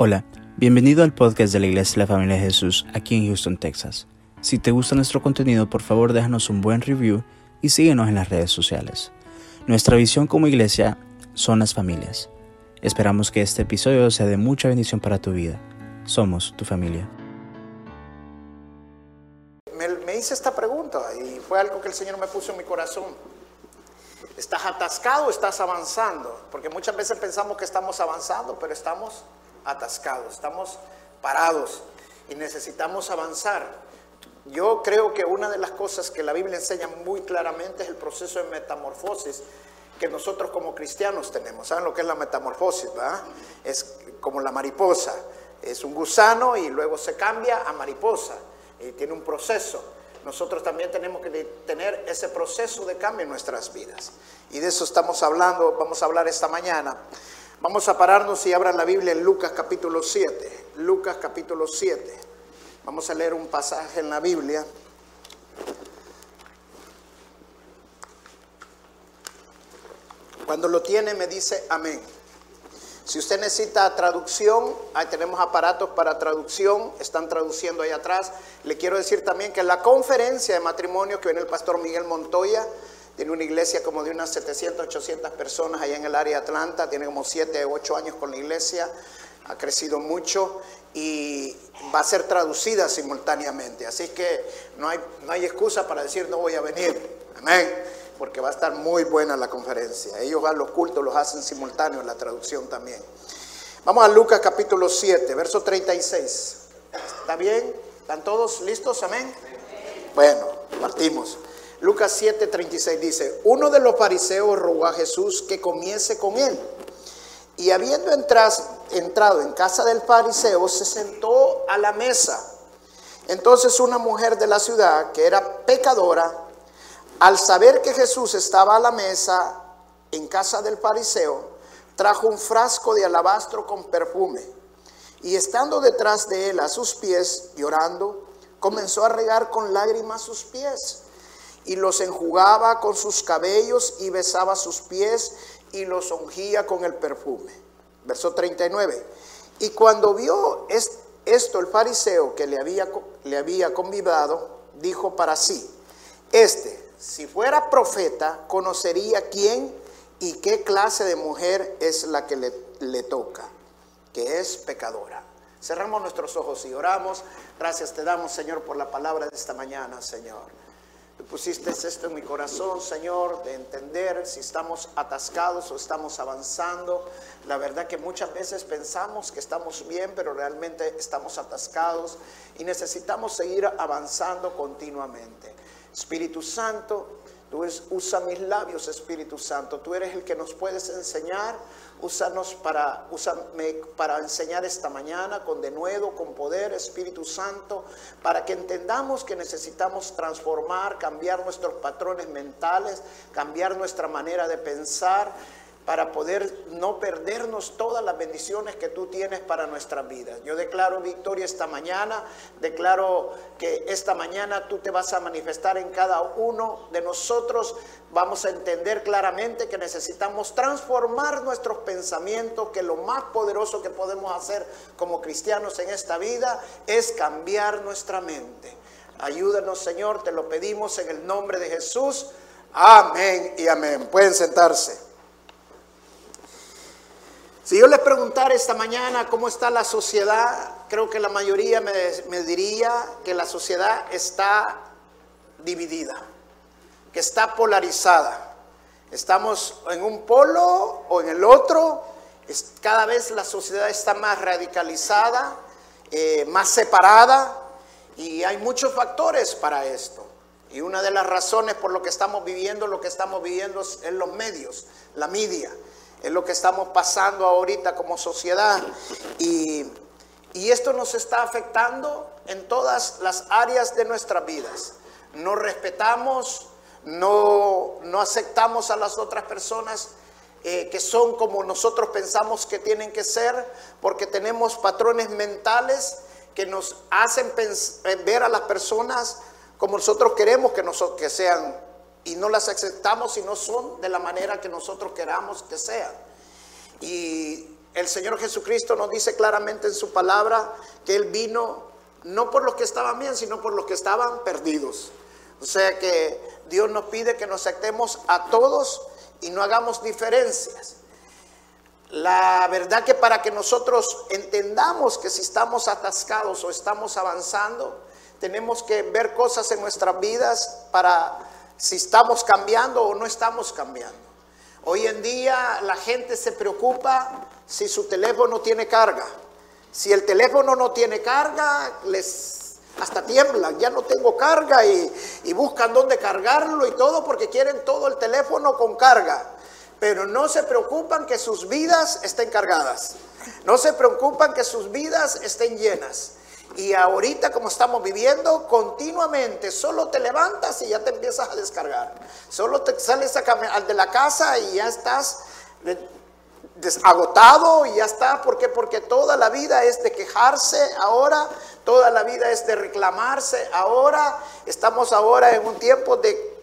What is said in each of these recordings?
Hola, bienvenido al podcast de la Iglesia de la Familia de Jesús aquí en Houston, Texas. Si te gusta nuestro contenido, por favor déjanos un buen review y síguenos en las redes sociales. Nuestra visión como iglesia son las familias. Esperamos que este episodio sea de mucha bendición para tu vida. Somos tu familia. Me, hice esta pregunta y fue algo que el Señor me puso en mi corazón. ¿Estás atascado o estás avanzando? Porque muchas veces pensamos que estamos avanzando, pero estamos atascados, estamos parados y necesitamos avanzar. Yo creo que una de las cosas que la Biblia enseña muy claramente es el proceso de metamorfosis que nosotros como cristianos tenemos. ¿Saben lo que es la metamorfosis? ¿verdad? Es como la mariposa. Es un gusano y luego se cambia a mariposa y tiene un proceso. Nosotros también tenemos que tener ese proceso de cambio en nuestras vidas. Y de eso estamos hablando, vamos a hablar esta mañana. Vamos a pararnos y abran la Biblia en Lucas capítulo 7. Lucas capítulo 7. Vamos a leer un pasaje en la Biblia. Cuando lo tiene me dice amén. Si usted necesita traducción, ahí tenemos aparatos para traducción, están traduciendo ahí atrás. Le quiero decir también que la conferencia de matrimonio que viene el pastor Miguel Montoya, tiene una iglesia como de unas 700, 800 personas allá en el área de Atlanta. Tiene como 7, 8 años con la iglesia. Ha crecido mucho y va a ser traducida simultáneamente. Así que no hay, no hay excusa para decir no voy a venir. Amén. Porque va a estar muy buena la conferencia. Ellos a los cultos los hacen simultáneos, la traducción también. Vamos a Lucas capítulo 7, verso 36. ¿Está bien? ¿Están todos listos? Amén. Bueno, partimos. Lucas 7:36 dice, uno de los fariseos rogó a Jesús que comiese con él. Y habiendo entrado en casa del fariseo, se sentó a la mesa. Entonces una mujer de la ciudad, que era pecadora, al saber que Jesús estaba a la mesa en casa del fariseo, trajo un frasco de alabastro con perfume. Y estando detrás de él a sus pies, llorando, comenzó a regar con lágrimas sus pies y los enjugaba con sus cabellos y besaba sus pies y los ungía con el perfume. Verso 39. Y cuando vio esto el fariseo que le había, le había convidado, dijo para sí, este, si fuera profeta, conocería quién y qué clase de mujer es la que le, le toca, que es pecadora. Cerramos nuestros ojos y oramos. Gracias te damos, Señor, por la palabra de esta mañana, Señor. Pusiste esto en mi corazón, Señor, de entender si estamos atascados o estamos avanzando. La verdad que muchas veces pensamos que estamos bien, pero realmente estamos atascados y necesitamos seguir avanzando continuamente. Espíritu Santo, Tú usa mis labios, Espíritu Santo. Tú eres el que nos puedes enseñar. Úsanos para, para enseñar esta mañana con denuedo, con poder, Espíritu Santo, para que entendamos que necesitamos transformar, cambiar nuestros patrones mentales, cambiar nuestra manera de pensar para poder no perdernos todas las bendiciones que tú tienes para nuestras vidas. Yo declaro victoria esta mañana, declaro que esta mañana tú te vas a manifestar en cada uno de nosotros. Vamos a entender claramente que necesitamos transformar nuestros pensamientos, que lo más poderoso que podemos hacer como cristianos en esta vida es cambiar nuestra mente. Ayúdanos, Señor, te lo pedimos en el nombre de Jesús. Amén y amén. Pueden sentarse. Si yo les preguntara esta mañana cómo está la sociedad, creo que la mayoría me, diría que la sociedad está dividida, que está polarizada. Estamos en un polo o en el otro. cada vez la sociedad está más radicalizada, eh, más separada y hay muchos factores para esto. Y una de las razones por lo que estamos viviendo, lo que estamos viviendo es los medios, la media. Es lo que estamos pasando ahorita como sociedad. Y, esto nos está afectando en todas las áreas de nuestras vidas. No respetamos, no, no aceptamos a las otras personas eh, que son como nosotros pensamos que tienen que ser, porque tenemos patrones mentales que nos hacen ver a las personas como nosotros queremos que, que sean y no las aceptamos si no son de la manera que nosotros queramos que sean. Y el Señor Jesucristo nos dice claramente en su palabra que Él vino no por los que estaban bien, sino por los que estaban perdidos. O sea que Dios nos pide que nos aceptemos a todos y no hagamos diferencias. La verdad que para que nosotros entendamos que si estamos atascados o estamos avanzando, tenemos que ver cosas en nuestras vidas para si estamos cambiando o no estamos cambiando. Hoy en día la gente se preocupa si su teléfono tiene carga. Si el teléfono no tiene carga, les hasta tiemblan, ya no tengo carga y, y buscan dónde cargarlo y todo porque quieren todo el teléfono con carga. Pero no se preocupan que sus vidas estén cargadas. No se preocupan que sus vidas estén llenas. Y ahorita como estamos viviendo, continuamente solo te levantas y ya te empiezas a descargar. Solo te sales a de la casa y ya estás agotado y ya está. ¿Por qué? Porque toda la vida es de quejarse ahora, toda la vida es de reclamarse ahora. Estamos ahora en un tiempo de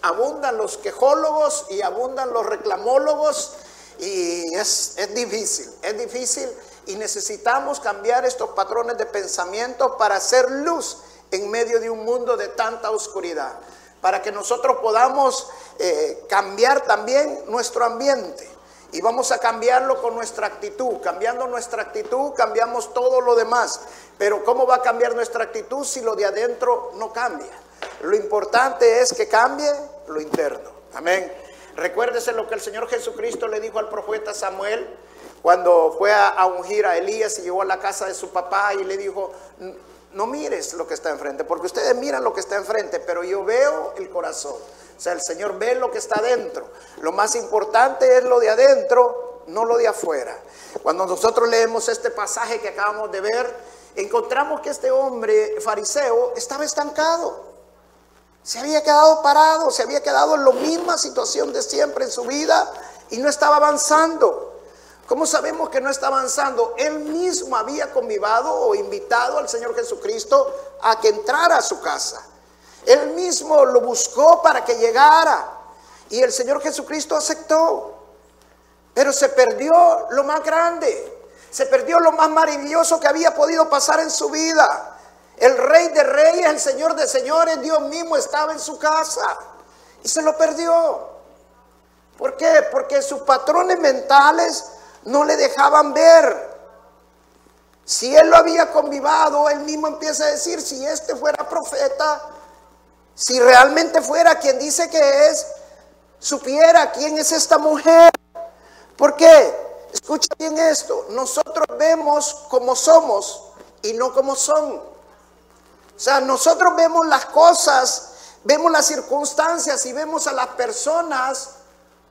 abundan los quejólogos y abundan los reclamólogos y es, es difícil, es difícil y necesitamos cambiar estos patrones de pensamiento para hacer luz en medio de un mundo de tanta oscuridad, para que nosotros podamos eh, cambiar también nuestro ambiente. Y vamos a cambiarlo con nuestra actitud. Cambiando nuestra actitud, cambiamos todo lo demás. Pero ¿cómo va a cambiar nuestra actitud si lo de adentro no cambia? Lo importante es que cambie lo interno. Amén. Recuérdese lo que el Señor Jesucristo le dijo al profeta Samuel cuando fue a, ungir a Elías y llegó a la casa de su papá y le dijo, no mires lo que está enfrente, porque ustedes miran lo que está enfrente, pero yo veo el corazón. O sea, el Señor ve lo que está adentro. Lo más importante es lo de adentro, no lo de afuera. Cuando nosotros leemos este pasaje que acabamos de ver, encontramos que este hombre fariseo estaba estancado. Se había quedado parado, se había quedado en la misma situación de siempre en su vida y no estaba avanzando. ¿Cómo sabemos que no está avanzando? Él mismo había convivado o invitado al Señor Jesucristo a que entrara a su casa. Él mismo lo buscó para que llegara. Y el Señor Jesucristo aceptó. Pero se perdió lo más grande. Se perdió lo más maravilloso que había podido pasar en su vida. El rey de reyes, el Señor de señores, Dios mismo estaba en su casa. Y se lo perdió. ¿Por qué? Porque sus patrones mentales no le dejaban ver. Si él lo había convivado, él mismo empieza a decir, si este fuera profeta, si realmente fuera quien dice que es, supiera quién es esta mujer. ¿Por qué? Escucha bien esto, nosotros vemos como somos y no como son. O sea, nosotros vemos las cosas, vemos las circunstancias y vemos a las personas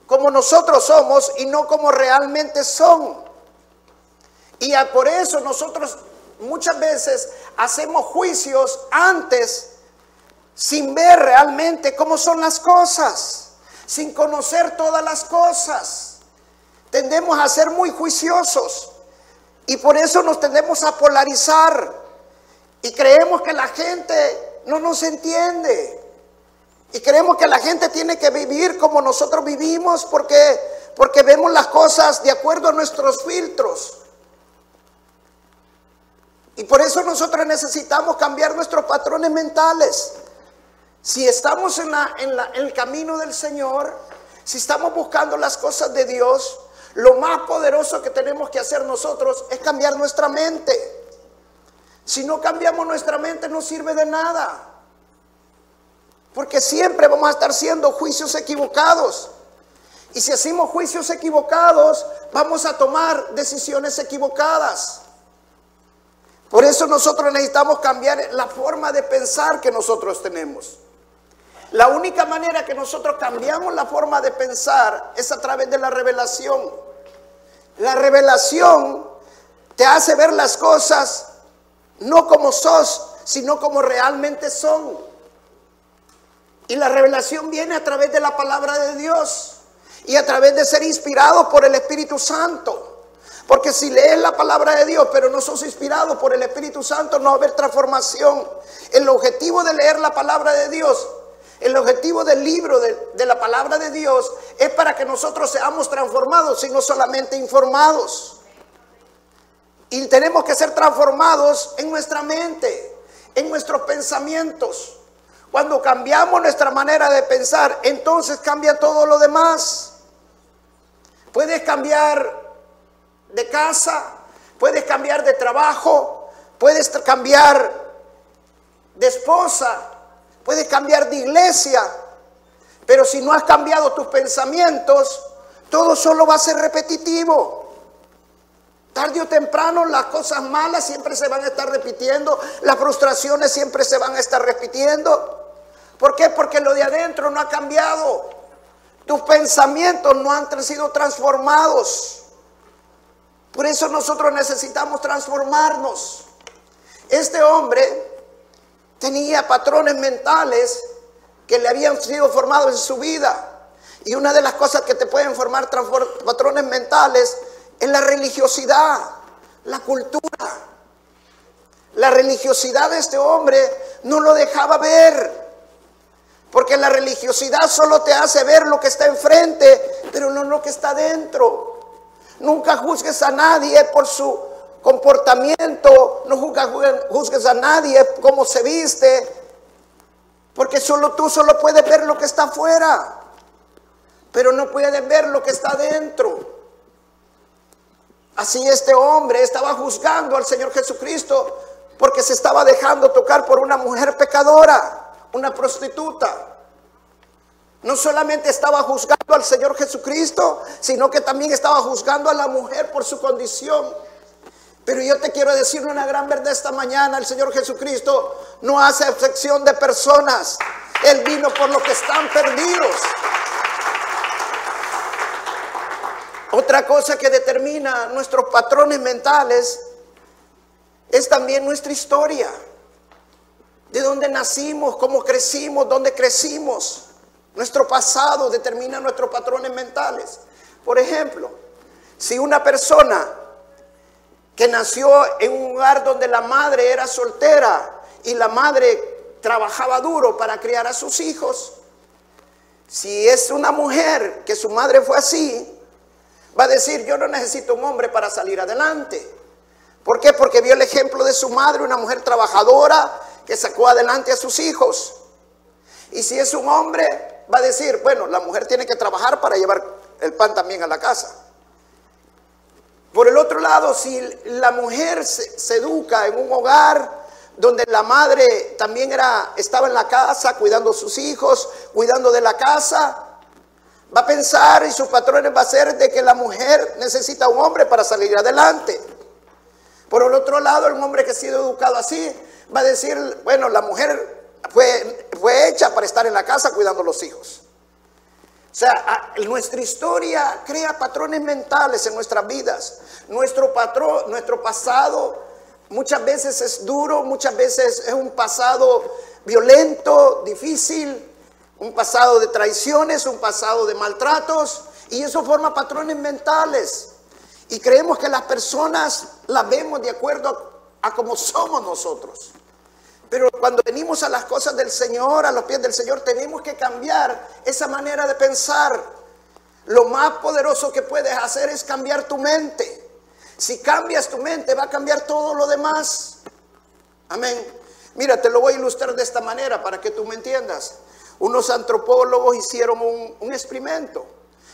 como nosotros somos y no como realmente son. Y por eso nosotros muchas veces hacemos juicios antes sin ver realmente cómo son las cosas, sin conocer todas las cosas. Tendemos a ser muy juiciosos y por eso nos tendemos a polarizar y creemos que la gente no nos entiende. Y creemos que la gente tiene que vivir como nosotros vivimos porque, porque vemos las cosas de acuerdo a nuestros filtros. Y por eso nosotros necesitamos cambiar nuestros patrones mentales. Si estamos en, en el camino del Señor, si estamos buscando las cosas de Dios, lo más poderoso que tenemos que hacer nosotros es cambiar nuestra mente. Si no cambiamos nuestra mente no sirve de nada. Porque siempre vamos a estar haciendo juicios equivocados. Y si hacemos juicios equivocados, vamos a tomar decisiones equivocadas. Por eso nosotros necesitamos cambiar la forma de pensar que nosotros tenemos. La única manera que nosotros cambiamos la forma de pensar es a través de la revelación. La revelación te hace ver las cosas no como sos, sino como realmente son. Y la revelación viene a través de la palabra de Dios y a través de ser inspirado por el Espíritu Santo. Porque si lees la palabra de Dios, pero no sos inspirado por el Espíritu Santo, no va a haber transformación. El objetivo de leer la palabra de Dios, el objetivo del libro de, de la palabra de Dios es para que nosotros seamos transformados y no solamente informados. Y tenemos que ser transformados en nuestra mente, en nuestros pensamientos. Cuando cambiamos nuestra manera de pensar, entonces cambia todo lo demás. Puedes cambiar de casa, puedes cambiar de trabajo, puedes cambiar de esposa, puedes cambiar de iglesia, pero si no has cambiado tus pensamientos, todo solo va a ser repetitivo. Tarde o temprano las cosas malas siempre se van a estar repitiendo, las frustraciones siempre se van a estar repitiendo. ¿Por qué? Porque lo de adentro no ha cambiado. Tus pensamientos no han sido transformados. Por eso nosotros necesitamos transformarnos. Este hombre tenía patrones mentales que le habían sido formados en su vida. Y una de las cosas que te pueden formar patrones mentales en la religiosidad, la cultura. La religiosidad de este hombre no lo dejaba ver. Porque la religiosidad solo te hace ver lo que está enfrente, pero no lo que está dentro. Nunca juzgues a nadie por su comportamiento, no juzgues a nadie cómo se viste, porque solo tú solo puedes ver lo que está afuera, pero no puedes ver lo que está dentro. Así este hombre estaba juzgando al Señor Jesucristo porque se estaba dejando tocar por una mujer pecadora, una prostituta. No solamente estaba juzgando al Señor Jesucristo, sino que también estaba juzgando a la mujer por su condición. Pero yo te quiero decir una gran verdad esta mañana, el Señor Jesucristo no hace excepción de personas. Él vino por los que están perdidos. Otra cosa que determina nuestros patrones mentales es también nuestra historia. De dónde nacimos, cómo crecimos, dónde crecimos. Nuestro pasado determina nuestros patrones mentales. Por ejemplo, si una persona que nació en un lugar donde la madre era soltera y la madre trabajaba duro para criar a sus hijos, si es una mujer que su madre fue así, va a decir, yo no necesito un hombre para salir adelante. ¿Por qué? Porque vio el ejemplo de su madre, una mujer trabajadora que sacó adelante a sus hijos. Y si es un hombre, va a decir, bueno, la mujer tiene que trabajar para llevar el pan también a la casa. Por el otro lado, si la mujer se, educa en un hogar donde la madre también era, estaba en la casa cuidando a sus hijos, cuidando de la casa, Va a pensar y sus patrones va a ser de que la mujer necesita un hombre para salir adelante. Por el otro lado, el hombre que ha sido educado así va a decir, bueno, la mujer fue, fue hecha para estar en la casa cuidando a los hijos. O sea, nuestra historia crea patrones mentales en nuestras vidas. Nuestro patrón, nuestro pasado muchas veces es duro, muchas veces es un pasado violento, difícil, un pasado de traiciones, un pasado de maltratos, y eso forma patrones mentales. Y creemos que las personas las vemos de acuerdo a, cómo somos nosotros. Pero cuando venimos a las cosas del Señor, a los pies del Señor, tenemos que cambiar esa manera de pensar. Lo más poderoso que puedes hacer es cambiar tu mente. Si cambias tu mente, va a cambiar todo lo demás. Amén. Mira, te lo voy a ilustrar de esta manera para que tú me entiendas unos antropólogos hicieron un, experimento.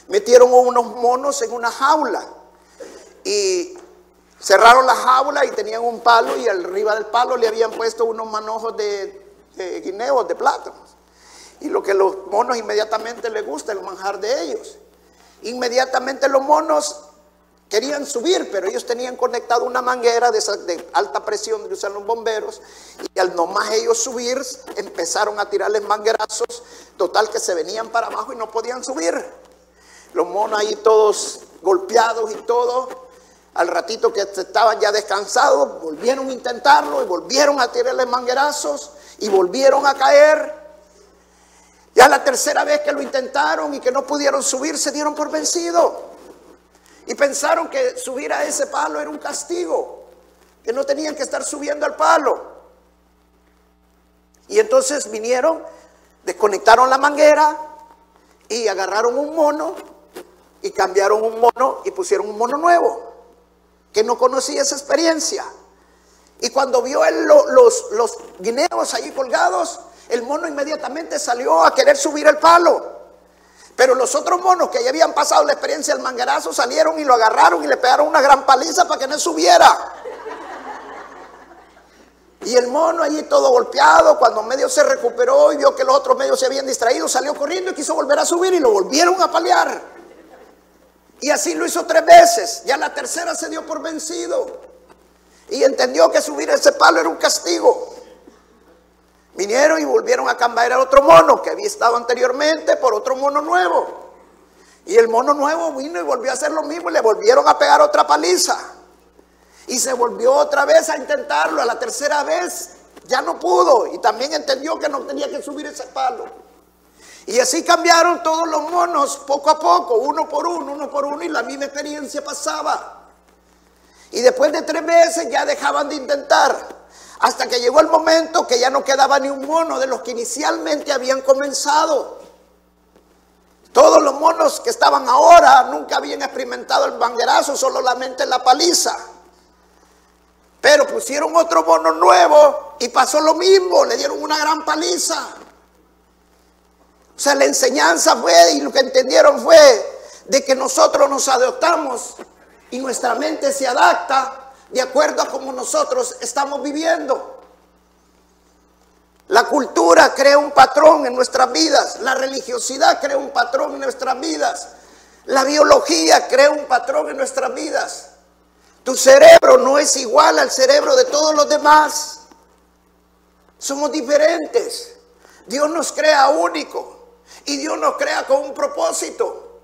Metieron unos monos en una jaula y cerraron la jaula y tenían un palo y arriba del palo le habían puesto unos manojos de, guineos, de plátanos. Y lo que los monos inmediatamente les gusta, el manjar de ellos. Inmediatamente los monos querían subir, pero ellos tenían conectado una manguera de, de alta presión que usan los bomberos y al nomás ellos subir empezaron a tirarles manguerazos, total que se venían para abajo y no podían subir. Los monos ahí todos golpeados y todo, al ratito que estaban ya descansados, volvieron a intentarlo y volvieron a tirarles manguerazos y volvieron a caer. Ya la tercera vez que lo intentaron y que no pudieron subir, se dieron por vencido. Y pensaron que subir a ese palo era un castigo, que no tenían que estar subiendo al palo. Y entonces vinieron, desconectaron la manguera y agarraron un mono y cambiaron un mono y pusieron un mono nuevo, que no conocía esa experiencia. Y cuando vio él los, los guineos allí colgados, el mono inmediatamente salió a querer subir el palo. Pero los otros monos que ya habían pasado la experiencia del manguerazo salieron y lo agarraron y le pegaron una gran paliza para que no subiera. Y el mono allí todo golpeado, cuando medio se recuperó y vio que los otros medios se habían distraído, salió corriendo y quiso volver a subir y lo volvieron a paliar. Y así lo hizo tres veces. Ya la tercera se dio por vencido y entendió que subir ese palo era un castigo. Vinieron y volvieron a cambiar a otro mono que había estado anteriormente por otro mono nuevo. Y el mono nuevo vino y volvió a hacer lo mismo y le volvieron a pegar otra paliza. Y se volvió otra vez a intentarlo. A la tercera vez ya no pudo y también entendió que no tenía que subir ese palo. Y así cambiaron todos los monos poco a poco, uno por uno, uno por uno, y la misma experiencia pasaba. Y después de tres meses ya dejaban de intentar. Hasta que llegó el momento que ya no quedaba ni un mono de los que inicialmente habían comenzado. Todos los monos que estaban ahora nunca habían experimentado el banguerazo, solamente la paliza. Pero pusieron otro mono nuevo y pasó lo mismo, le dieron una gran paliza. O sea, la enseñanza fue y lo que entendieron fue de que nosotros nos adoptamos y nuestra mente se adapta de acuerdo a cómo nosotros estamos viviendo. La cultura crea un patrón en nuestras vidas, la religiosidad crea un patrón en nuestras vidas, la biología crea un patrón en nuestras vidas. Tu cerebro no es igual al cerebro de todos los demás. Somos diferentes. Dios nos crea único y Dios nos crea con un propósito.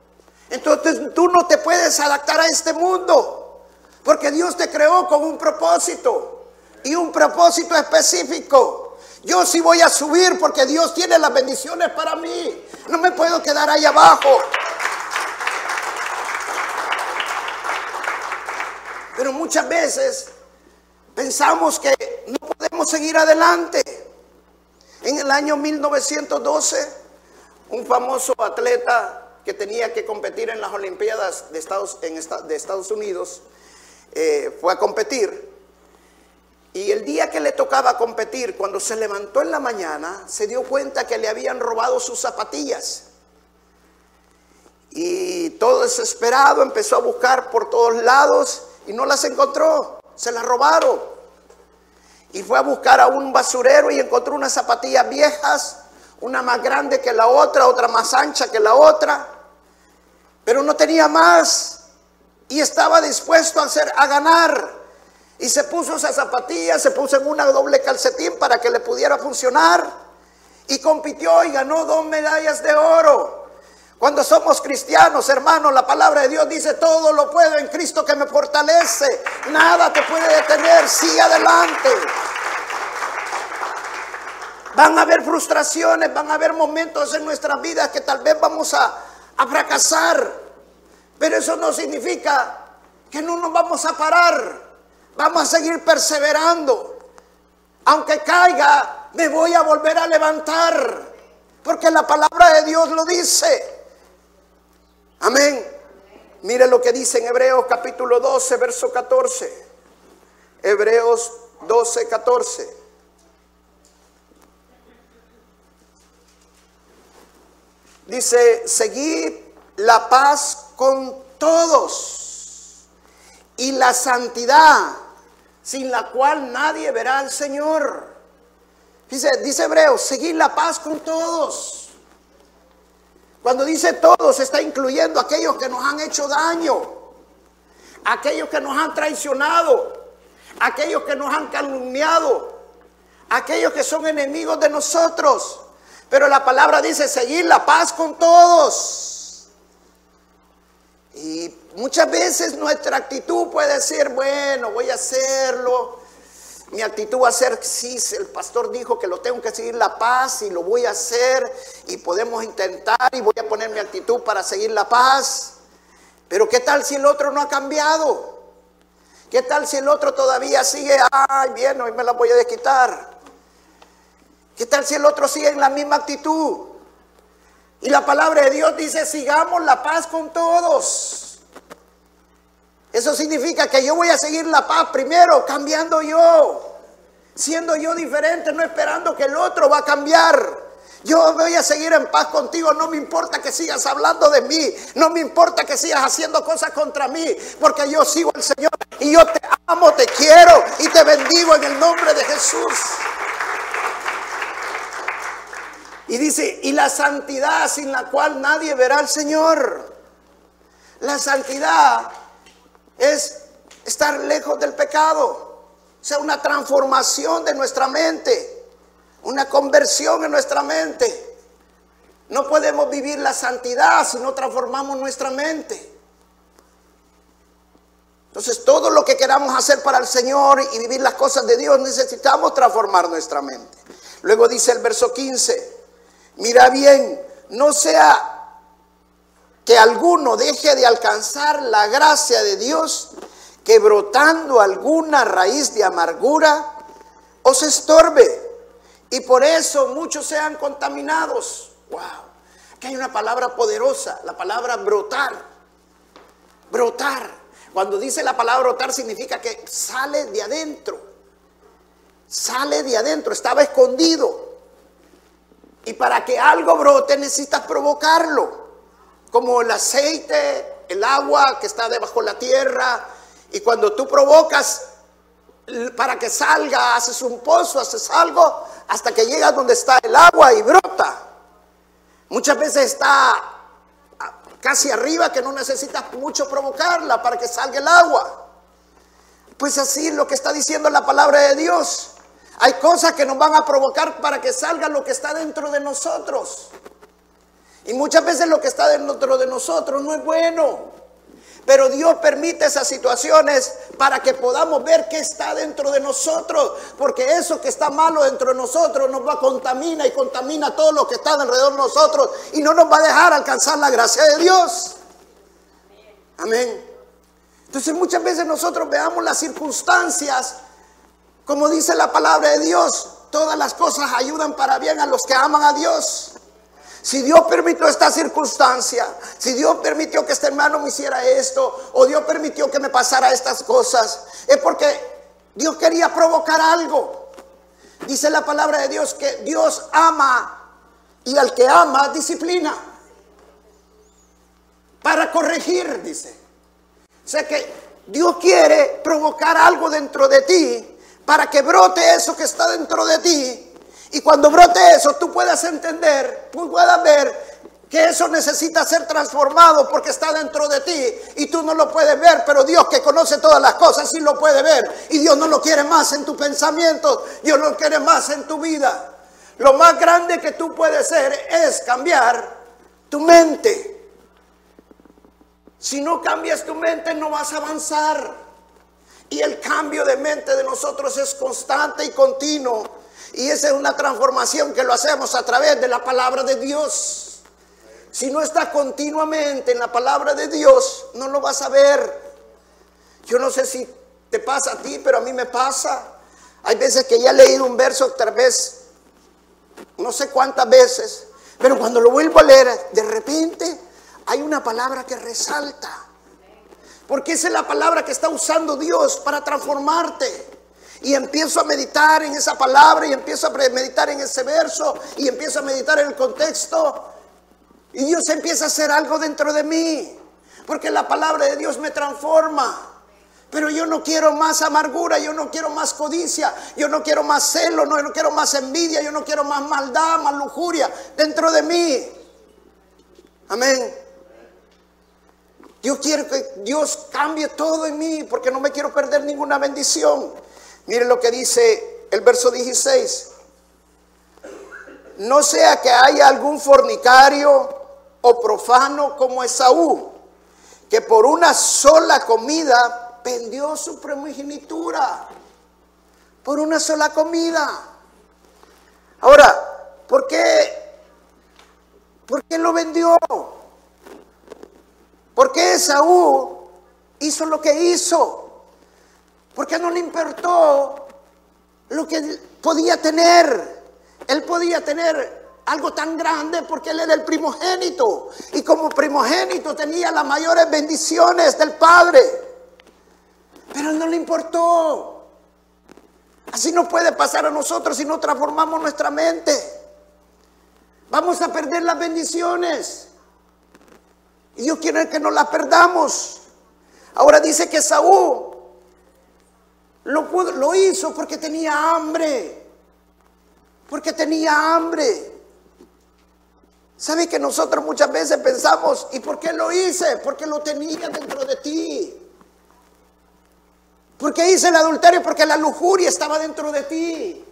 Entonces tú no te puedes adaptar a este mundo, porque Dios te creó con un propósito y un propósito específico. Yo sí voy a subir porque Dios tiene las bendiciones para mí. No me puedo quedar ahí abajo. Pero muchas veces pensamos que no podemos seguir adelante. En el año 1912, un famoso atleta que tenía que competir en las Olimpiadas de Estados, de Unidos, eh, fue a competir. Y el día que le tocaba competir, cuando se levantó en la mañana, se dio cuenta que le habían robado sus zapatillas. Y todo desesperado empezó a buscar por todos lados y no las encontró, se las robaron. Y fue a buscar a un basurero y encontró unas zapatillas viejas una más grande que la otra, otra más ancha que la otra, pero no tenía más y estaba dispuesto a, hacer, a ganar. Y se puso esa zapatilla, se puso en una doble calcetín para que le pudiera funcionar y compitió y ganó dos medallas de oro. Cuando somos cristianos, hermanos, la palabra de Dios dice, todo lo puedo en Cristo que me fortalece. Nada te puede detener, sigue adelante. Van a haber frustraciones, van a haber momentos en nuestras vidas que tal vez vamos a, fracasar. Pero eso no significa que no nos vamos a parar. Vamos a seguir perseverando. Aunque caiga, me voy a volver a levantar. Porque la palabra de Dios lo dice. Amén. Mire lo que dice en Hebreos capítulo 12, verso 14. Hebreos 12, 14. Dice, seguid la paz con todos y la santidad, sin la cual nadie verá al Señor. Dice, dice Hebreo, seguid la paz con todos. Cuando dice todos, está incluyendo aquellos que nos han hecho daño, aquellos que nos han traicionado, aquellos que nos han calumniado, aquellos que son enemigos de nosotros. Pero la palabra dice seguir la paz con todos. Y muchas veces nuestra actitud puede ser, bueno, voy a hacerlo. Mi actitud va a ser, sí, el pastor dijo que lo tengo que seguir la paz y lo voy a hacer y podemos intentar y voy a poner mi actitud para seguir la paz. Pero ¿qué tal si el otro no ha cambiado? ¿Qué tal si el otro todavía sigue, ay, bien, hoy me la voy a desquitar? ¿Qué tal si el otro sigue en la misma actitud? Y la palabra de Dios dice, sigamos la paz con todos. Eso significa que yo voy a seguir la paz primero, cambiando yo, siendo yo diferente, no esperando que el otro va a cambiar. Yo voy a seguir en paz contigo, no me importa que sigas hablando de mí, no me importa que sigas haciendo cosas contra mí, porque yo sigo al Señor y yo te amo, te quiero y te bendigo en el nombre de Jesús. Y dice, y la santidad sin la cual nadie verá al Señor. La santidad es estar lejos del pecado, o sea, una transformación de nuestra mente una conversión en nuestra mente. No podemos vivir la santidad si no transformamos nuestra mente. Entonces todo lo que queramos hacer para el Señor y vivir las cosas de Dios necesitamos transformar nuestra mente. Luego dice el verso 15, mira bien, no sea que alguno deje de alcanzar la gracia de Dios, que brotando alguna raíz de amargura os estorbe y por eso muchos sean contaminados. Wow. Aquí hay una palabra poderosa, la palabra brotar. Brotar. Cuando dice la palabra brotar significa que sale de adentro. Sale de adentro, estaba escondido. Y para que algo brote necesitas provocarlo. Como el aceite, el agua que está debajo de la tierra. Y cuando tú provocas para que salga, haces un pozo, haces algo, hasta que llegas donde está el agua y brota. Muchas veces está casi arriba que no necesitas mucho provocarla para que salga el agua. Pues así lo que está diciendo la palabra de Dios. Hay cosas que nos van a provocar para que salga lo que está dentro de nosotros. Y muchas veces lo que está dentro de nosotros no es bueno. Pero Dios permite esas situaciones para que podamos ver qué está dentro de nosotros. Porque eso que está malo dentro de nosotros nos va a contamina y contamina todo lo que está alrededor de nosotros. Y no nos va a dejar alcanzar la gracia de Dios. Amén. Entonces muchas veces nosotros veamos las circunstancias, como dice la palabra de Dios, todas las cosas ayudan para bien a los que aman a Dios. Si Dios permitió esta circunstancia, si Dios permitió que este hermano me hiciera esto, o Dios permitió que me pasara estas cosas, es porque Dios quería provocar algo. Dice la palabra de Dios que Dios ama y al que ama disciplina. Para corregir, dice. O sea que Dios quiere provocar algo dentro de ti para que brote eso que está dentro de ti y cuando brote eso, tú puedas entender, tú puedas ver que eso necesita ser transformado porque está dentro de ti y tú no lo puedes ver, pero Dios que conoce todas las cosas sí lo puede ver y Dios no lo quiere más en tu pensamiento, Dios lo quiere más en tu vida. Lo más grande que tú puedes hacer es cambiar tu mente. Si no cambias tu mente no vas a avanzar. Y el cambio de mente de nosotros es constante y continuo. Y esa es una transformación que lo hacemos a través de la palabra de Dios. Si no está continuamente en la palabra de Dios, no lo vas a ver. Yo no sé si te pasa a ti, pero a mí me pasa. Hay veces que ya he leído un verso tal vez, no sé cuántas veces, pero cuando lo vuelvo a leer, de repente hay una palabra que resalta. Porque esa es la palabra que está usando Dios para transformarte. Y empiezo a meditar en esa palabra y empiezo a meditar en ese verso y empiezo a meditar en el contexto. Y Dios empieza a hacer algo dentro de mí. Porque la palabra de Dios me transforma. Pero yo no quiero más amargura, yo no quiero más codicia, yo no quiero más celo, no, no quiero más envidia, yo no quiero más maldad, más lujuria dentro de mí. Amén. Yo quiero que Dios cambie todo en mí porque no me quiero perder ninguna bendición. Mire lo que dice el verso 16. No sea que haya algún fornicario o profano como Esaú, que por una sola comida vendió su primogenitura. Por una sola comida. Ahora, ¿por qué? ¿Por qué lo vendió? ¿Por qué Esaú hizo lo que hizo? Porque no le importó lo que podía tener. Él podía tener algo tan grande porque él era el primogénito. Y como primogénito tenía las mayores bendiciones del Padre. Pero no le importó. Así no puede pasar a nosotros si no transformamos nuestra mente. Vamos a perder las bendiciones. Y Dios que no las perdamos. Ahora dice que Saúl lo, lo hizo porque tenía hambre. Porque tenía hambre. ¿Sabe que nosotros muchas veces pensamos, ¿y por qué lo hice? Porque lo tenía dentro de ti. ¿Por qué hice el adulterio? Porque la lujuria estaba dentro de ti.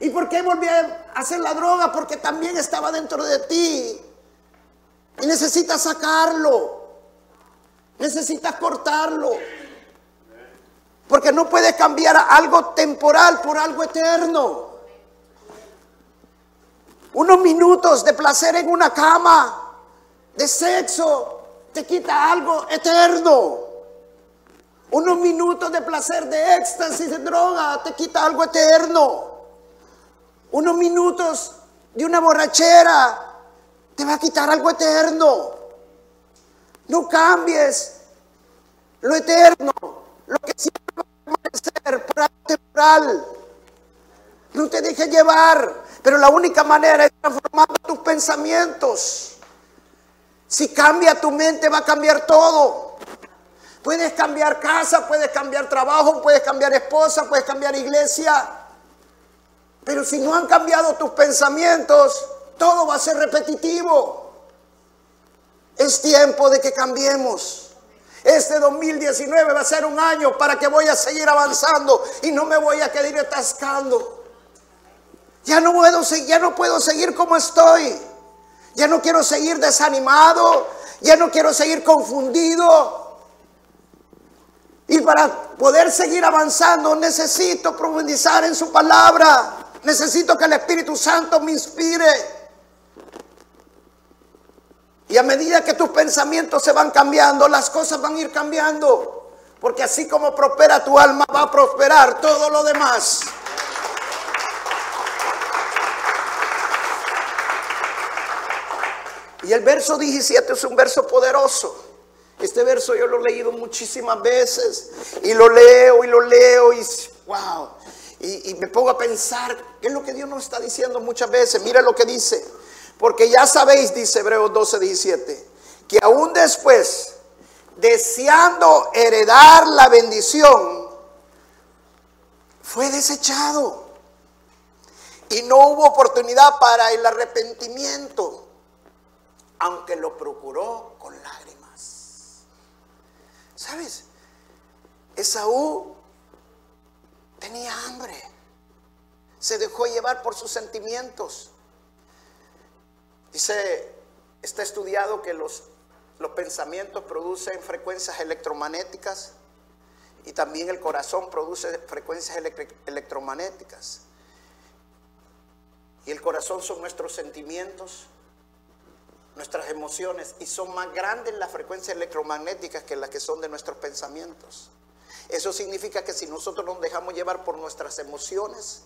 ¿Y por qué volví a hacer la droga? Porque también estaba dentro de ti. Y necesitas sacarlo. Necesitas cortarlo. Porque no puedes cambiar algo temporal por algo eterno. Unos minutos de placer en una cama, de sexo, te quita algo eterno. Unos minutos de placer de éxtasis, de droga, te quita algo eterno. Unos minutos de una borrachera te va a quitar algo eterno. No cambies lo eterno, lo que siempre va a permanecer para temporal. No te dejes llevar, pero la única manera es transformando tus pensamientos. Si cambia tu mente, va a cambiar todo. Puedes cambiar casa, puedes cambiar trabajo, puedes cambiar esposa, puedes cambiar iglesia. Pero si no han cambiado tus pensamientos, todo va a ser repetitivo. Es tiempo de que cambiemos. Este 2019 va a ser un año para que voy a seguir avanzando y no me voy a quedar atascando. Ya no puedo, ya no puedo seguir como estoy. Ya no quiero seguir desanimado. Ya no quiero seguir confundido. Y para poder seguir avanzando necesito profundizar en su palabra. Necesito que el Espíritu Santo me inspire. Y a medida que tus pensamientos se van cambiando, las cosas van a ir cambiando. Porque así como prospera tu alma, va a prosperar todo lo demás. Y el verso 17 es un verso poderoso. Este verso yo lo he leído muchísimas veces y lo leo y lo leo y wow. Y, me pongo a pensar, ¿qué es lo que Dios nos está diciendo muchas veces? Mira lo que dice. Porque ya sabéis, dice Hebreos 12, 17, que aún después, deseando heredar la bendición, fue desechado. Y no hubo oportunidad para el arrepentimiento, aunque lo procuró con lágrimas. ¿Sabes? Esaú tenía hambre. Se dejó llevar por sus sentimientos. Dice, está estudiado que los, los pensamientos producen frecuencias electromagnéticas y también el corazón produce frecuencias electromagnéticas. Y el corazón son nuestros sentimientos, nuestras emociones, y son más grandes las frecuencias electromagnéticas que las que son de nuestros pensamientos. Eso significa que si nosotros nos dejamos llevar por nuestras emociones,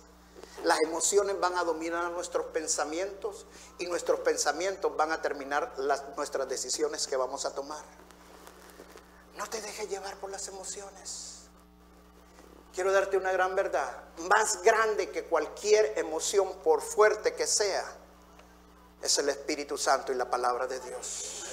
las emociones van a dominar nuestros pensamientos y nuestros pensamientos van a terminar las, nuestras decisiones que vamos a tomar. No te dejes llevar por las emociones. Quiero darte una gran verdad. Más grande que cualquier emoción, por fuerte que sea, es el Espíritu Santo y la palabra de Dios.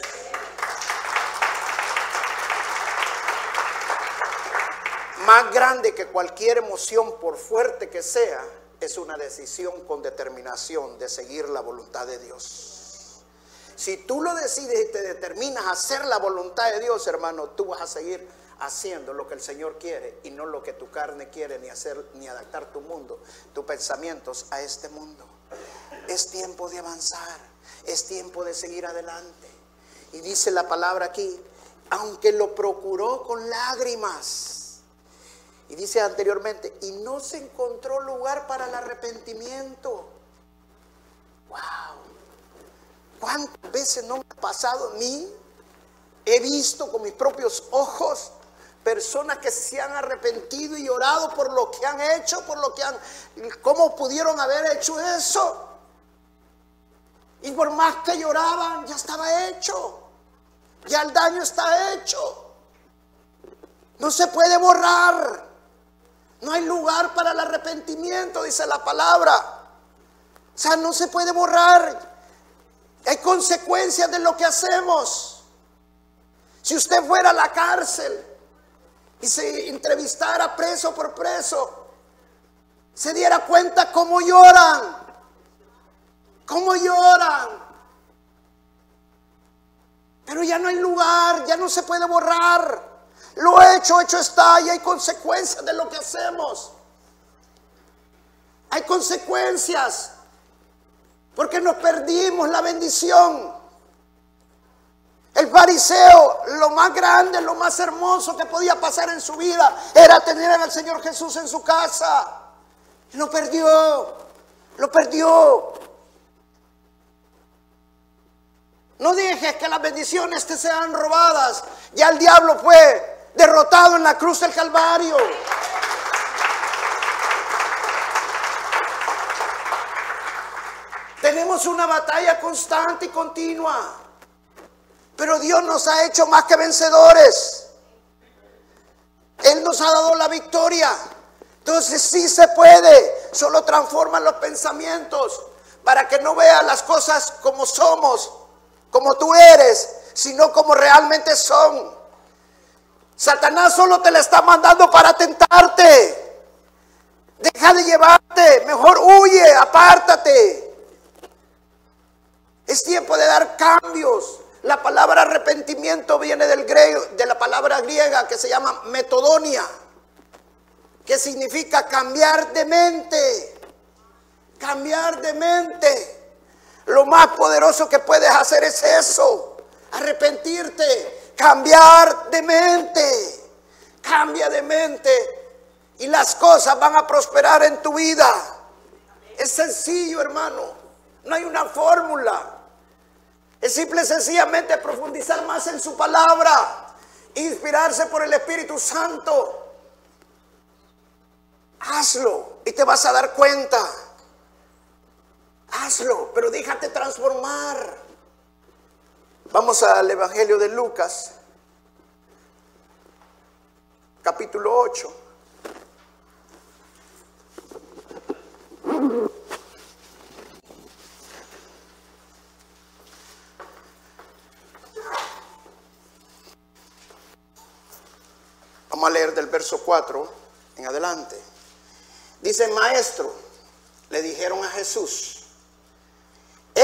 Más grande que cualquier emoción, por fuerte que sea, es una decisión con determinación de seguir la voluntad de Dios. Si tú lo decides y te determinas a hacer la voluntad de Dios, hermano, tú vas a seguir haciendo lo que el Señor quiere y no lo que tu carne quiere, ni hacer, ni adaptar tu mundo, tus pensamientos a este mundo. Es tiempo de avanzar, es tiempo de seguir adelante. Y dice la palabra aquí, aunque lo procuró con lágrimas, y dice anteriormente, y no se encontró lugar para el arrepentimiento. ¡Wow! ¿Cuántas veces no me ha pasado a mí? He visto con mis propios ojos personas que se han arrepentido y llorado por lo que han hecho, por lo que han... ¿Cómo pudieron haber hecho eso? Y por más que lloraban, ya estaba hecho. Ya el daño está hecho. No se puede borrar. No hay lugar para el arrepentimiento, dice la palabra. O sea, no se puede borrar. Hay consecuencias de lo que hacemos. Si usted fuera a la cárcel y se entrevistara preso por preso, se diera cuenta cómo lloran, cómo lloran. Pero ya no hay lugar, ya no se puede borrar. Lo hecho, hecho está y hay consecuencias de lo que hacemos. Hay consecuencias porque nos perdimos la bendición. El fariseo, lo más grande, lo más hermoso que podía pasar en su vida era tener al Señor Jesús en su casa. Lo perdió, lo perdió. No dejes que las bendiciones te sean robadas. Ya el diablo fue derrotado en la cruz del Calvario. Tenemos una batalla constante y continua. Pero Dios nos ha hecho más que vencedores. Él nos ha dado la victoria. Entonces sí se puede. Solo transforma los pensamientos para que no veas las cosas como somos, como tú eres, sino como realmente son. Satanás solo te la está mandando para tentarte. Deja de llevarte, mejor huye, apártate. Es tiempo de dar cambios. La palabra arrepentimiento viene del griego, de la palabra griega que se llama metodonia, que significa cambiar de mente. Cambiar de mente. Lo más poderoso que puedes hacer es eso, arrepentirte, cambiar de mente. Cambia de mente y las cosas van a prosperar en tu vida. Es sencillo, hermano. No hay una fórmula. Es simple y sencillamente profundizar más en su palabra, inspirarse por el Espíritu Santo. Hazlo y te vas a dar cuenta. Hazlo, pero déjate transformar. Vamos al Evangelio de Lucas, capítulo 8. Vamos a leer del verso 4 en adelante. Dice, maestro, le dijeron a Jesús,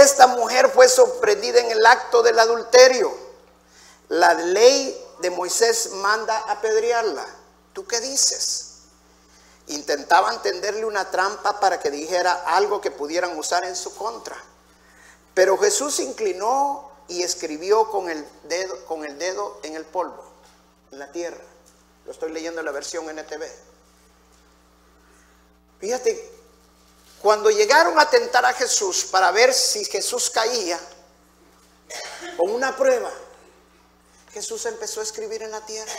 esta mujer fue sorprendida en el acto del adulterio. La ley de Moisés manda apedrearla. ¿Tú qué dices? Intentaban tenderle una trampa para que dijera algo que pudieran usar en su contra. Pero Jesús se inclinó y escribió con el dedo, con el dedo en el polvo, en la tierra. Lo estoy leyendo en la versión NTV. Fíjate, cuando llegaron a tentar a Jesús para ver si Jesús caía con una prueba, Jesús empezó a escribir en la tierra.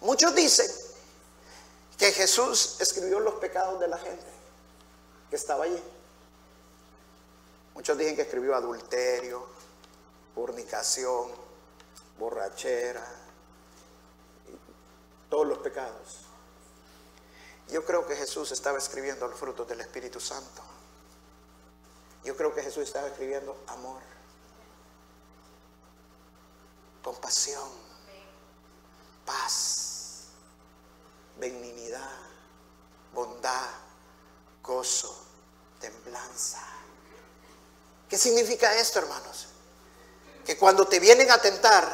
Muchos dicen que Jesús escribió los pecados de la gente que estaba allí. Muchos dicen que escribió adulterio, fornicación, borrachera, todos los pecados. Yo creo que Jesús estaba escribiendo los frutos del Espíritu Santo. Yo creo que Jesús estaba escribiendo amor, compasión, paz, benignidad, bondad, gozo, templanza. ¿Qué significa esto, hermanos? Que cuando te vienen a tentar,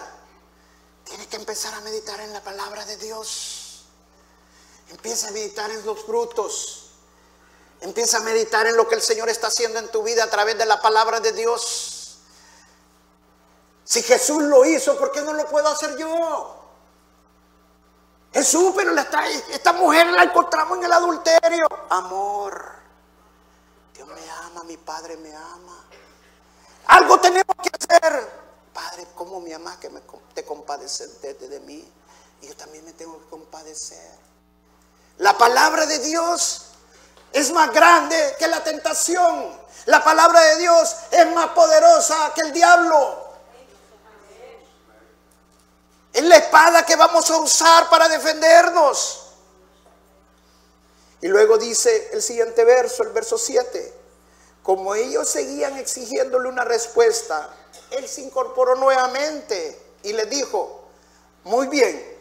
tienes que empezar a meditar en la palabra de Dios. Empieza a meditar en los frutos. Empieza a meditar en lo que el Señor está haciendo en tu vida a través de la palabra de Dios. Si Jesús lo hizo, ¿por qué no lo puedo hacer yo? Jesús, pero esta, esta mujer la encontramos en el adulterio. Amor. Dios me ama, mi Padre me ama. Algo tenemos que hacer. Padre, ¿cómo me amas que me, te compadeces de, de mí? Y yo también me tengo que compadecer. La palabra de Dios es más grande que la tentación. La palabra de Dios es más poderosa que el diablo. Es la espada que vamos a usar para defendernos. Y luego dice el siguiente verso, el verso 7. Como ellos seguían exigiéndole una respuesta, él se incorporó nuevamente y le dijo, muy bien,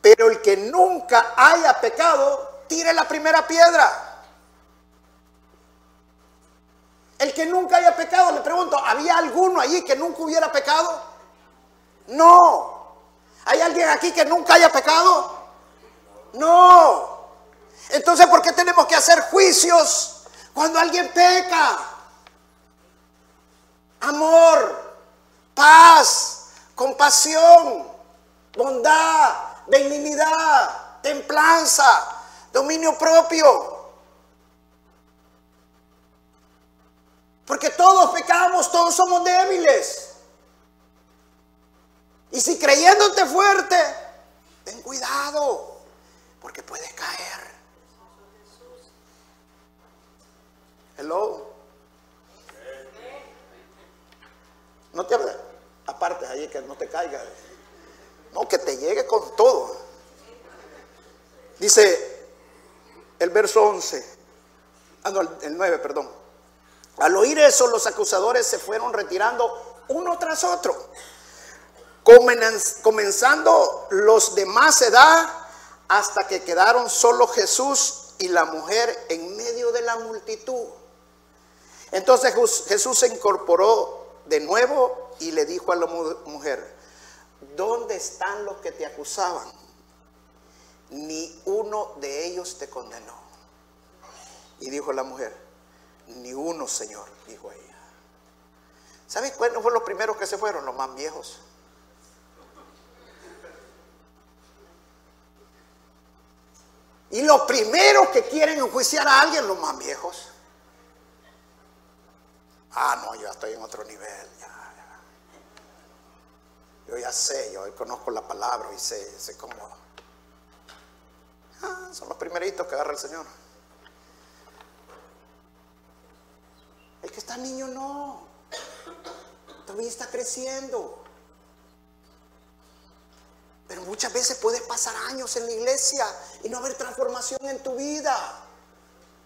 pero el que nunca haya pecado, tire la primera piedra. El que nunca haya pecado, le pregunto, ¿había alguno allí que nunca hubiera pecado? No. ¿Hay alguien aquí que nunca haya pecado? No. Entonces, ¿por qué tenemos que hacer juicios cuando alguien peca? Amor, paz, compasión, bondad, benignidad, templanza, dominio propio. Porque todos pecamos, todos somos débiles. Y si creyéndote fuerte, ten cuidado, porque puedes caer. Hello. No te aparte ahí que no te caiga. No, que te llegue con todo. Dice el verso 11. Ah, no, el 9, perdón. Al oír eso, los acusadores se fueron retirando uno tras otro, comenzando los de más edad hasta que quedaron solo Jesús y la mujer en medio de la multitud. Entonces Jesús se incorporó de nuevo y le dijo a la mujer, ¿dónde están los que te acusaban? Ni uno de ellos te condenó. Y dijo la mujer, ni uno, Señor, dijo ella. ¿Sabes cuáles fueron los primeros que se fueron? Los más viejos. Y los primeros que quieren enjuiciar a alguien, los más viejos. Ah, no, yo estoy en otro nivel. Yo ya sé, yo conozco la palabra y sé, sé cómo. Ah, son los primeritos que agarra el Señor. El que está niño no. Todavía está creciendo. Pero muchas veces puedes pasar años en la iglesia y no haber transformación en tu vida.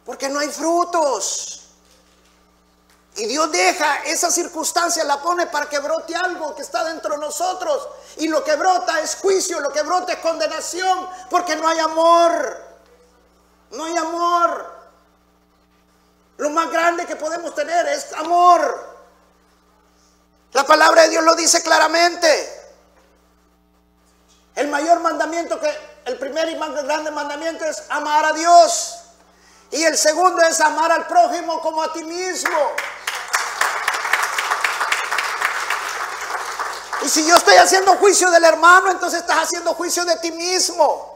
Porque no hay frutos. Y Dios deja esa circunstancia, la pone para que brote algo que está dentro de nosotros. Y lo que brota es juicio, lo que brota es condenación, porque no hay amor. No hay amor. Lo más grande que podemos tener es amor. La palabra de Dios lo dice claramente. El mayor mandamiento que, el primer y más grande mandamiento es amar a Dios. Y el segundo es amar al prójimo como a ti mismo. Y si yo estoy haciendo juicio del hermano, entonces estás haciendo juicio de ti mismo.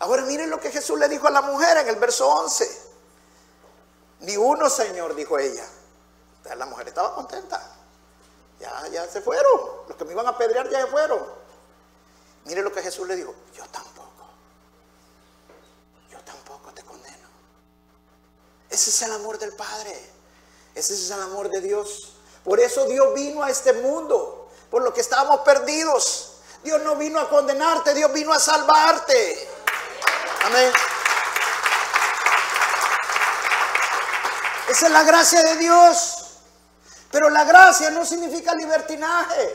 Ahora miren lo que Jesús le dijo a la mujer en el verso 11. Ni uno, Señor, dijo ella. La mujer estaba contenta. Ya, ya se fueron. Los que me iban a apedrear ya se fueron. Mire lo que Jesús le dijo. Yo tampoco. Yo tampoco te condeno. Ese es el amor del Padre. Ese es el amor de Dios. Por eso Dios vino a este mundo. Por lo que estábamos perdidos. Dios no vino a condenarte. Dios vino a salvarte. Amén. Esa es la gracia de Dios. Pero la gracia no significa libertinaje.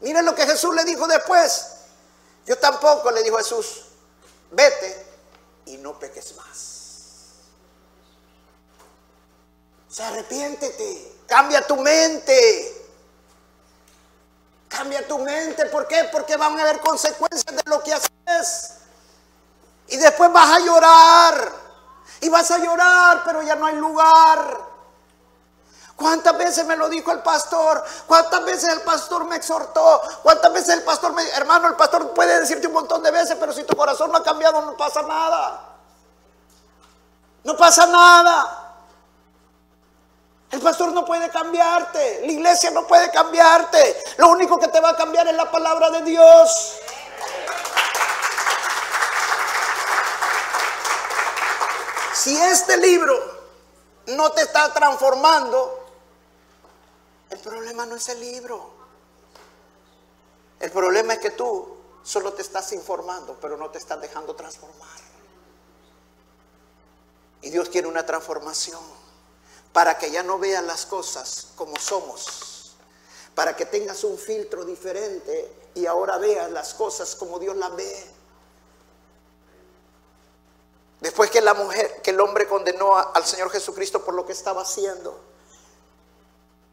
Miren lo que Jesús le dijo después. Yo tampoco le dijo a Jesús, vete y no peques más. Se arrepiéntete, cambia tu mente. Cambia tu mente, ¿por qué? Porque van a haber consecuencias de lo que haces. Y después vas a llorar. Y vas a llorar, pero ya no hay lugar. ¿Cuántas veces me lo dijo el pastor? ¿Cuántas veces el pastor me exhortó? ¿Cuántas veces el pastor me... Hermano, el pastor puede decirte un montón de veces, pero si tu corazón no ha cambiado, no pasa nada. No pasa nada. El pastor no puede cambiarte. La iglesia no puede cambiarte. Lo único que te va a cambiar es la palabra de Dios. Si este libro no te está transformando, el problema no es el libro. El problema es que tú solo te estás informando, pero no te estás dejando transformar. Y Dios quiere una transformación para que ya no veas las cosas como somos, para que tengas un filtro diferente y ahora veas las cosas como Dios las ve. Después que la mujer, que el hombre condenó al Señor Jesucristo por lo que estaba haciendo,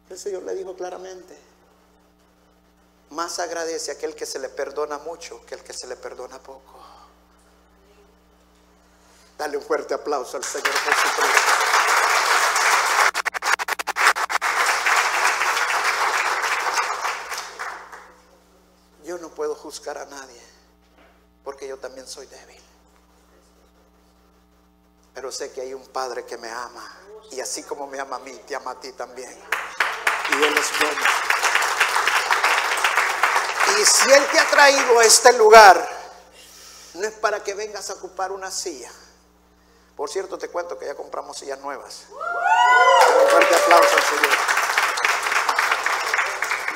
el Señor le dijo claramente, más agradece aquel que se le perdona mucho que el que se le perdona poco. Dale un fuerte aplauso al Señor Jesucristo. Juzgar a nadie porque yo también soy débil. Pero sé que hay un Padre que me ama. Y así como me ama a mí, te ama a ti también. Y Él es bueno. Y si Él te ha traído a este lugar, no es para que vengas a ocupar una silla. Por cierto, te cuento que ya compramos sillas nuevas. Un fuerte aplauso al Señor.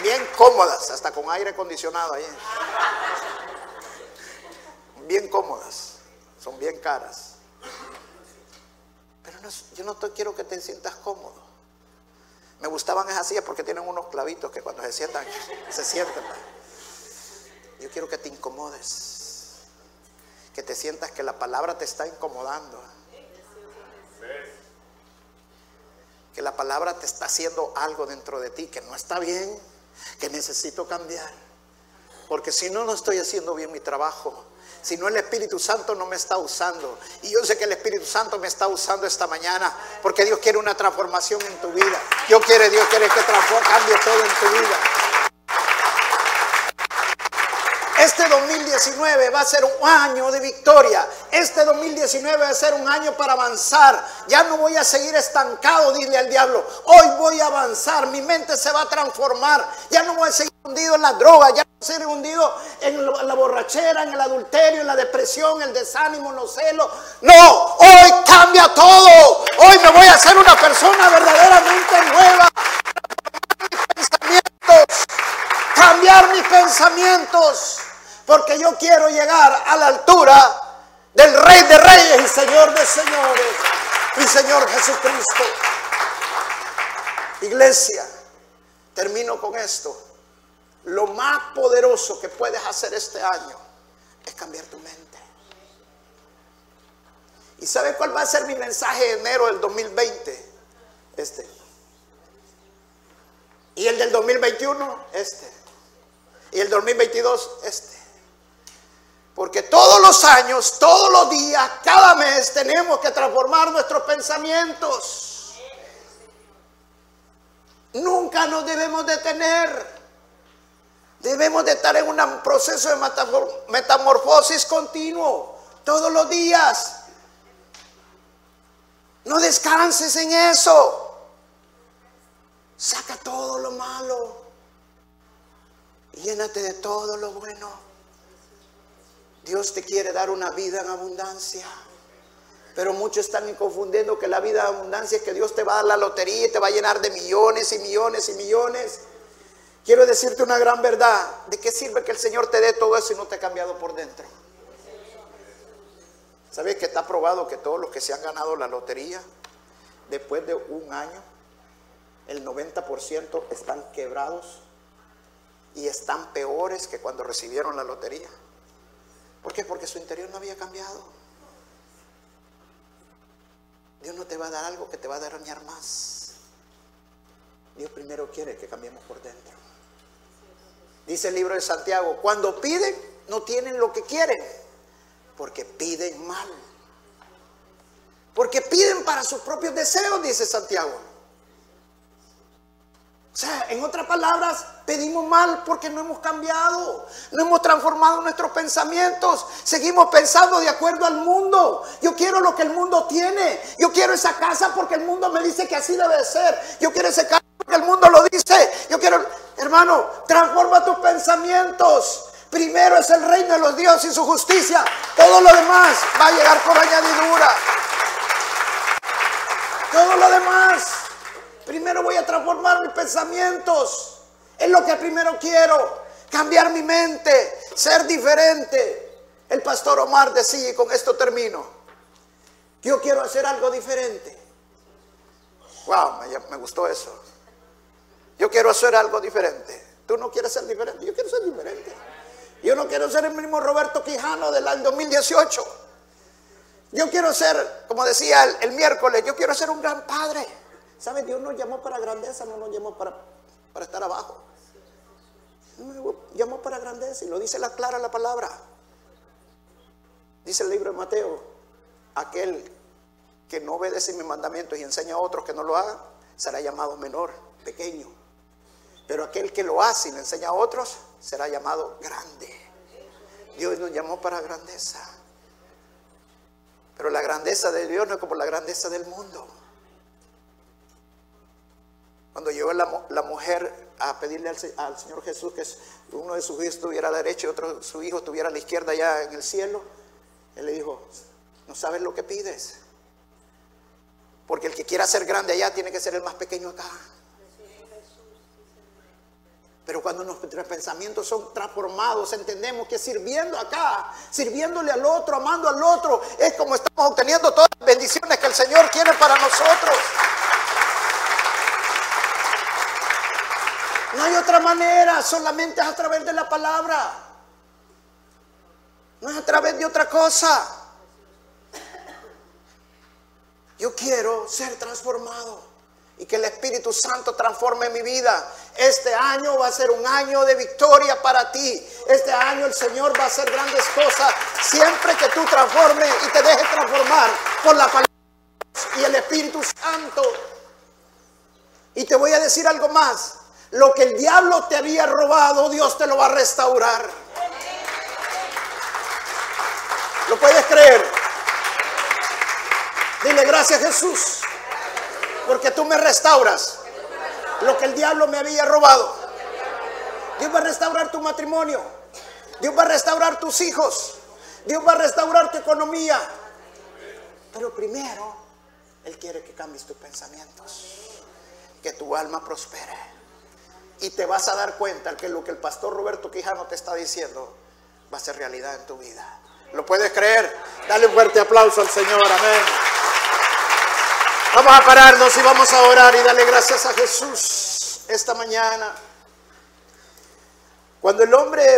Bien cómodas, hasta con aire acondicionado ahí. Bien cómodas, son bien caras yo no te quiero que te sientas cómodo. Me gustaban esas sillas porque tienen unos clavitos que cuando se sientan, se sienten. Yo quiero que te incomodes. Que te sientas que la palabra te está incomodando. Que la palabra te está haciendo algo dentro de ti que no está bien, que necesito cambiar. Porque si no, no estoy haciendo bien mi trabajo. Si no el Espíritu Santo no me está usando. Y yo sé que el Espíritu Santo me está usando esta mañana porque Dios quiere una transformación en tu vida. Dios quiere, Dios quiere que cambie todo en tu vida. Este 2019 va a ser un año de victoria. Este 2019 va a ser un año para avanzar. Ya no voy a seguir estancado, dile al diablo. Hoy voy a avanzar. Mi mente se va a transformar. Ya no voy a seguir hundido en la droga. Ya seguir hundido en la borrachera, en el adulterio, en la depresión, el desánimo, los celos. No, hoy cambia todo. Hoy me voy a hacer una persona verdaderamente nueva. Cambiar mis pensamientos porque yo quiero llegar a la altura del Rey de Reyes y Señor de Señores, mi Señor Jesucristo. Iglesia, termino con esto. Lo más poderoso que puedes hacer este año es cambiar tu mente. ¿Y sabe cuál va a ser mi mensaje de enero del 2020? Este. Y el del 2021, este. Y el 2022, este. Porque todos los años, todos los días, cada mes tenemos que transformar nuestros pensamientos. Nunca nos debemos detener. Debemos de estar en un proceso de metamorfosis continuo todos los días. No descanses en eso. Saca todo lo malo. Y llénate de todo lo bueno. Dios te quiere dar una vida en abundancia. Pero muchos están confundiendo que la vida en abundancia es que Dios te va a dar la lotería y te va a llenar de millones y millones y millones. Quiero decirte una gran verdad. ¿De qué sirve que el Señor te dé todo eso y no te ha cambiado por dentro? ¿Sabes que está probado que todos los que se han ganado la lotería, después de un año, el 90% están quebrados y están peores que cuando recibieron la lotería? ¿Por qué? Porque su interior no había cambiado. Dios no te va a dar algo que te va a dañar más. Dios primero quiere que cambiemos por dentro. Dice el libro de Santiago, cuando piden, no tienen lo que quieren, porque piden mal. Porque piden para sus propios deseos, dice Santiago. O sea, en otras palabras, pedimos mal porque no hemos cambiado, no hemos transformado nuestros pensamientos, seguimos pensando de acuerdo al mundo. Yo quiero lo que el mundo tiene, yo quiero esa casa porque el mundo me dice que así debe ser, yo quiero ese casa porque el mundo lo dice, yo quiero, hermano, transforma tus pensamientos. Primero es el reino de los dioses y su justicia, todo lo demás va a llegar por añadidura. Todo lo demás Primero voy a transformar mis pensamientos. Es lo que primero quiero. cambiar mi mente, ser diferente. El pastor Omar decía, y con esto termino, yo quiero hacer algo diferente. Wow, me, me gustó eso. Yo quiero hacer algo diferente. Tú no quieres ser diferente, yo quiero ser diferente. Yo no quiero ser el mismo Roberto Quijano del año 2018. Yo quiero ser, como decía el, miércoles, yo quiero ser un gran padre. ¿Sabes? Dios nos llamó para grandeza, no nos llamó para, para estar abajo. Llamó para grandeza y lo dice la clara la palabra. Dice el libro de Mateo, aquel que no obedece mis mandamientos y enseña a otros que no lo hagan, será llamado menor, pequeño. Pero aquel que lo hace y le enseña a otros, será llamado grande. Dios nos llamó para grandeza. Pero la grandeza de Dios no es como la grandeza del mundo. Cuando llegó la, mujer a pedirle al, Señor Jesús que uno de sus hijos estuviera a la derecha y otro de sus hijos estuviera a la izquierda allá en el cielo, él le dijo, no sabes lo que pides. Porque el que quiera ser grande allá tiene que ser el más pequeño acá. Pero cuando nuestros pensamientos son transformados, entendemos que sirviendo acá, sirviéndole al otro, amando al otro, es como estamos obteniendo todas las bendiciones que el Señor quiere para nosotros. No hay otra manera, solamente es a través de la palabra. No es a través de otra cosa. Yo quiero ser transformado y que el Espíritu Santo transforme mi vida. Este año va a ser un año de victoria para ti. Este año el Señor va a hacer grandes cosas siempre que tú transformes y te dejes transformar por la palabra y el Espíritu Santo. Y te voy a decir algo más. Lo que el diablo te había robado, Dios te lo va a restaurar. ¿Lo puedes creer? Dile gracias Jesús porque tú me restauras lo que el diablo me había robado. Dios va a restaurar tu matrimonio. Dios va a restaurar tus hijos. Dios va a restaurar tu economía. Pero primero, Él quiere que cambies tus pensamientos. Que tu alma prospere. Y te vas a dar cuenta que lo que el pastor Roberto Quijano te está diciendo va a ser realidad en tu vida. ¿Lo puedes creer? Dale un fuerte aplauso al Señor. Amén. Vamos a pararnos y vamos a orar y darle gracias a Jesús esta mañana. Cuando el hombre